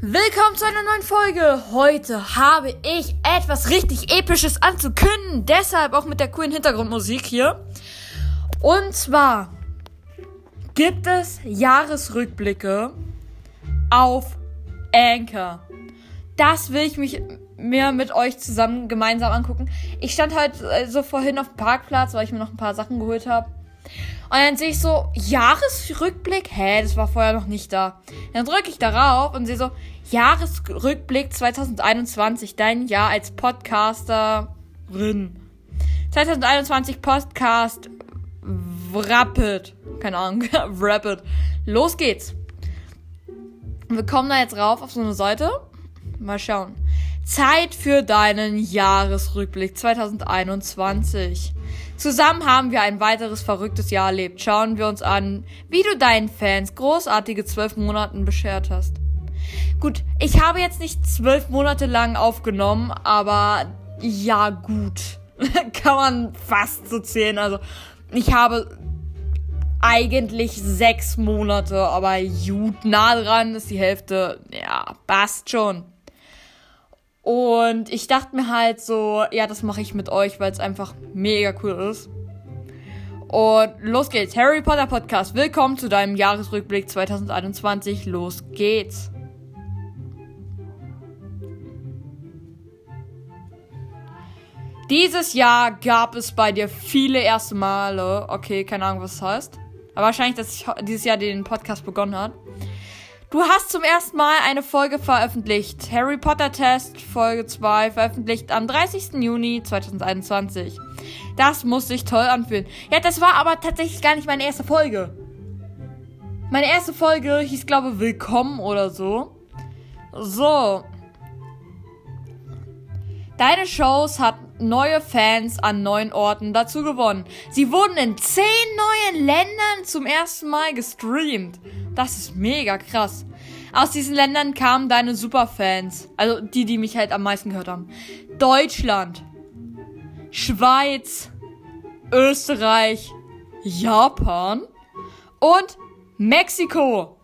Willkommen zu einer neuen Folge. Heute habe ich etwas richtig Episches anzukündigen. Deshalb auch mit der coolen Hintergrundmusik hier. Und zwar gibt es Jahresrückblicke auf Anchor. Das will ich mich mir mit euch zusammen gemeinsam angucken. Ich stand halt äh, so vorhin auf dem Parkplatz, weil ich mir noch ein paar Sachen geholt habe. Und dann sehe ich so, Jahresrückblick? Hä, das war vorher noch nicht da. Dann drücke ich darauf und sehe so, Jahresrückblick 2021, dein Jahr als Podcasterin. 2021 Podcast Rapid. Keine Ahnung, Rapid. Los geht's. Wir kommen da jetzt rauf auf so eine Seite. Mal schauen. Zeit für deinen Jahresrückblick 2021. Zusammen haben wir ein weiteres verrücktes Jahr erlebt. Schauen wir uns an, wie du deinen Fans großartige zwölf Monaten beschert hast. Gut, ich habe jetzt nicht zwölf Monate lang aufgenommen, aber ja gut. Kann man fast so zählen. Also ich habe eigentlich sechs Monate, aber gut, nah dran ist die Hälfte. Ja, passt schon. Und ich dachte mir halt so, ja, das mache ich mit euch, weil es einfach mega cool ist. Und los geht's. Harry Potter Podcast. Willkommen zu deinem Jahresrückblick 2021. Los geht's. Dieses Jahr gab es bei dir viele erste Male. Okay, keine Ahnung, was das heißt. Aber wahrscheinlich, dass ich dieses Jahr den Podcast begonnen hat. Du hast zum ersten Mal eine Folge veröffentlicht. Harry Potter Test, Folge 2, veröffentlicht am 30. Juni 2021. Das muss sich toll anfühlen. Ja, das war aber tatsächlich gar nicht meine erste Folge. Meine erste Folge hieß, glaube ich, Willkommen oder so. So. Deine Shows hatten neue Fans an neuen Orten dazu gewonnen. Sie wurden in zehn neuen Ländern zum ersten Mal gestreamt. Das ist mega krass. Aus diesen Ländern kamen deine Superfans. Also die, die mich halt am meisten gehört haben. Deutschland, Schweiz, Österreich, Japan und Mexiko.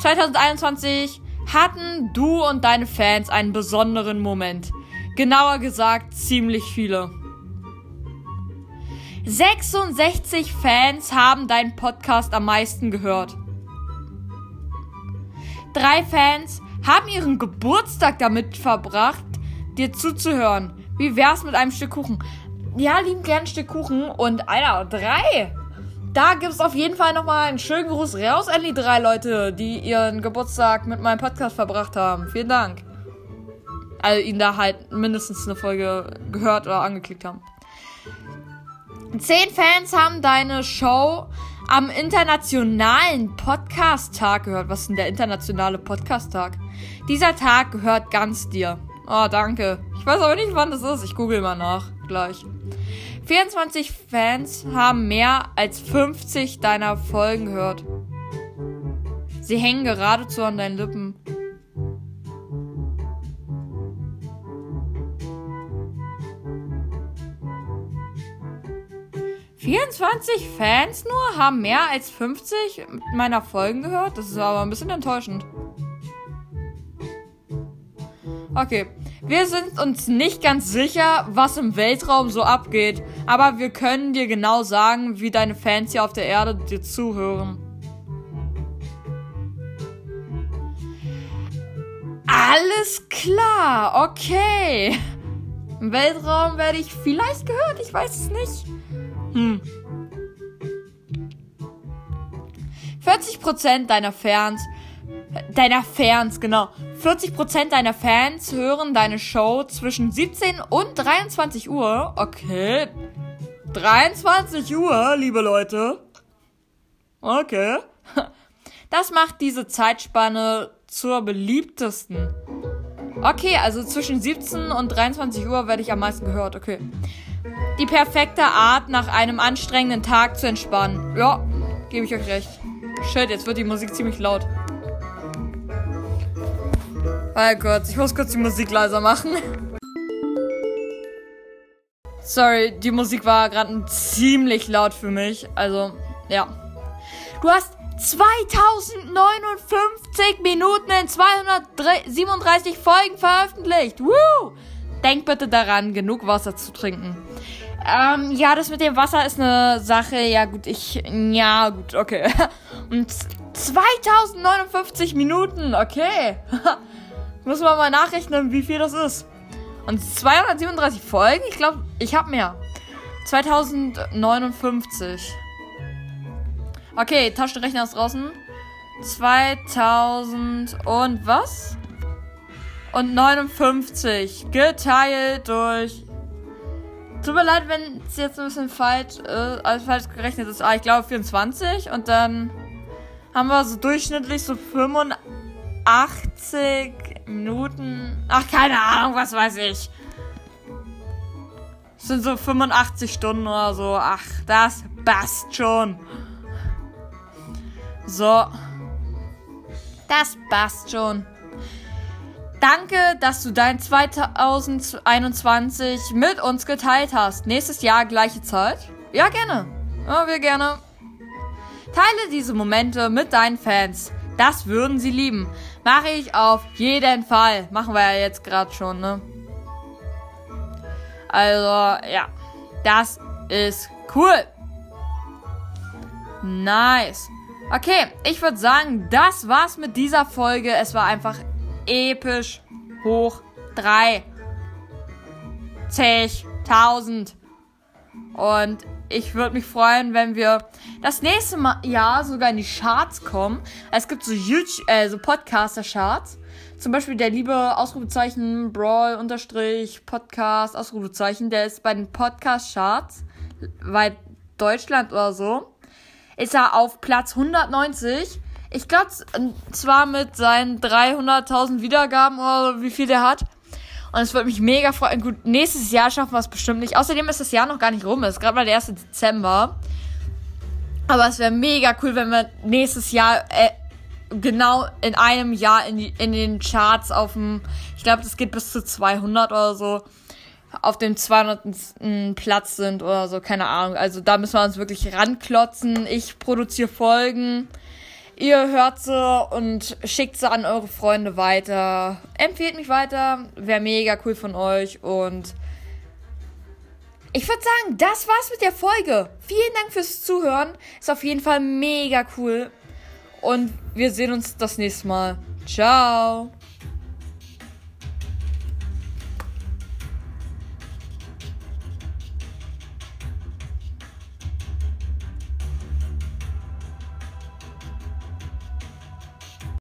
2021 hatten du und deine Fans einen besonderen Moment. Genauer gesagt, ziemlich viele. 66 Fans haben deinen Podcast am meisten gehört. Drei Fans haben ihren Geburtstag damit verbracht, dir zuzuhören. Wie wär's mit einem Stück Kuchen? Ja, lieben gern Stück Kuchen. Und, Alter, drei! Da gibt's auf jeden Fall nochmal einen schönen Gruß raus an die drei Leute, die ihren Geburtstag mit meinem Podcast verbracht haben. Vielen Dank. Also, ihnen da halt mindestens eine Folge gehört oder angeklickt haben. Zehn Fans haben deine Show am internationalen Podcast-Tag gehört. Was ist denn der internationale Podcast-Tag? Dieser Tag gehört ganz dir. Oh, danke. Ich weiß aber nicht, wann das ist. Ich google mal nach. Gleich. 24 Fans haben mehr als 50 deiner Folgen gehört. Sie hängen geradezu an deinen Lippen. 24 Fans nur haben mehr als 50 meiner Folgen gehört? Das ist aber ein bisschen enttäuschend. Okay, wir sind uns nicht ganz sicher, was im Weltraum so abgeht, aber wir können dir genau sagen, wie deine Fans hier auf der Erde dir zuhören. Alles klar, okay. Im Weltraum werde ich vielleicht gehört, ich weiß es nicht. Hm. 40% deiner Fans, deiner Fans, genau. 40% deiner Fans hören deine Show zwischen 17 und 23 Uhr. Okay. 23 Uhr, liebe Leute. Okay. Das macht diese Zeitspanne zur beliebtesten. Okay, also zwischen 17 und 23 Uhr werde ich am meisten gehört. Okay. Die perfekte Art, nach einem anstrengenden Tag zu entspannen. Ja, gebe ich euch recht. Shit, jetzt wird die Musik ziemlich laut. Weil kurz, ich muss kurz die Musik leiser machen. Sorry, die Musik war gerade ziemlich laut für mich. Also, ja. Du hast 2059 Minuten in 237 Folgen veröffentlicht. Woo! Denk bitte daran, genug Wasser zu trinken. Ähm, ja, das mit dem Wasser ist eine Sache. Ja, gut, ich. Ja, gut, okay. Und 2059 Minuten, okay. Muss man mal nachrechnen, wie viel das ist. Und 237 Folgen? Ich glaube, ich habe mehr. 2059. Okay, Taschenrechner ist draußen. 2000 und was? Und 59 geteilt durch. Tut mir leid, wenn es jetzt ein bisschen falsch, äh, alles falsch gerechnet ist. Ah, ich glaube 24. Und dann haben wir so durchschnittlich so 85 Minuten. Ach, keine Ahnung, was weiß ich. Das sind so 85 Stunden oder so. Ach, das passt schon. So. Das passt schon. Danke, dass du dein 2021 mit uns geteilt hast. Nächstes Jahr gleiche Zeit? Ja, gerne. Ja, wir gerne. Teile diese Momente mit deinen Fans. Das würden sie lieben. Mache ich auf jeden Fall. Machen wir ja jetzt gerade schon, ne? Also, ja. Das ist cool. Nice. Okay, ich würde sagen, das war's mit dieser Folge. Es war einfach episch hoch 3. Zigtausend. Und ich würde mich freuen, wenn wir das nächste Mal, Jahr sogar in die Charts kommen. Es gibt so YouTube, äh, so Podcaster-Charts. Zum Beispiel der liebe Ausrufezeichen Brawl unterstrich Podcast Ausrufezeichen, der ist bei den Podcast-Charts weit Deutschland oder so. Ist er auf Platz 190. Ich glaube zwar mit seinen 300.000 Wiedergaben oder wie viel der hat. Und es würde mich mega freuen. Gut, nächstes Jahr schaffen wir es bestimmt nicht. Außerdem ist das Jahr noch gar nicht rum. Es ist gerade mal der 1. Dezember. Aber es wäre mega cool, wenn wir nächstes Jahr äh, genau in einem Jahr in, die, in den Charts auf dem, ich glaube, das geht bis zu 200 oder so, auf dem 200. Platz sind oder so, keine Ahnung. Also da müssen wir uns wirklich ranklotzen. Ich produziere Folgen. Ihr hört sie und schickt sie an eure Freunde weiter. Empfehlt mich weiter. Wäre mega cool von euch. Und ich würde sagen, das war's mit der Folge. Vielen Dank fürs Zuhören. Ist auf jeden Fall mega cool. Und wir sehen uns das nächste Mal. Ciao.